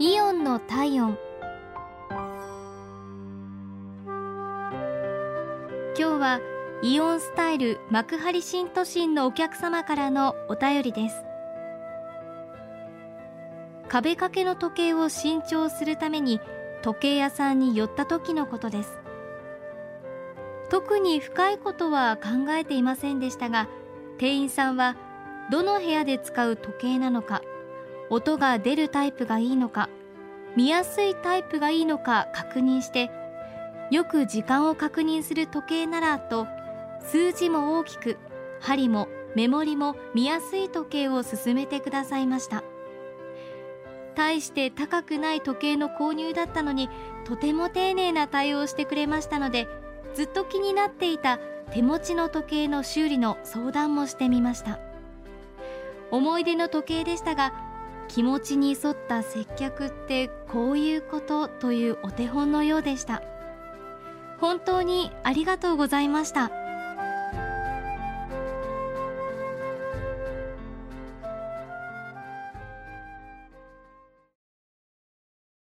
イオンの体温。今日はイオンスタイル幕張新都心のお客様からのお便りです。壁掛けの時計を新調するために時計屋さんに寄った時のことです。特に深いことは考えていませんでしたが店員さんはどの部屋で使う時計なのか音が出るタイプがいいのか見やすいタイプがいいのか確認してよく時間を確認する時計ならと数字も大きく針もメモリも見やすい時計を勧めてくださいました。大して高くない時計の購入だったのにとても丁寧な対応をしてくれましたのでずっと気になっていた手持ちの時計の修理の相談もしてみました。思い出の時計でしたが気持ちに沿った接客ってこういうことというお手本のようでした。本当にありがとうございました。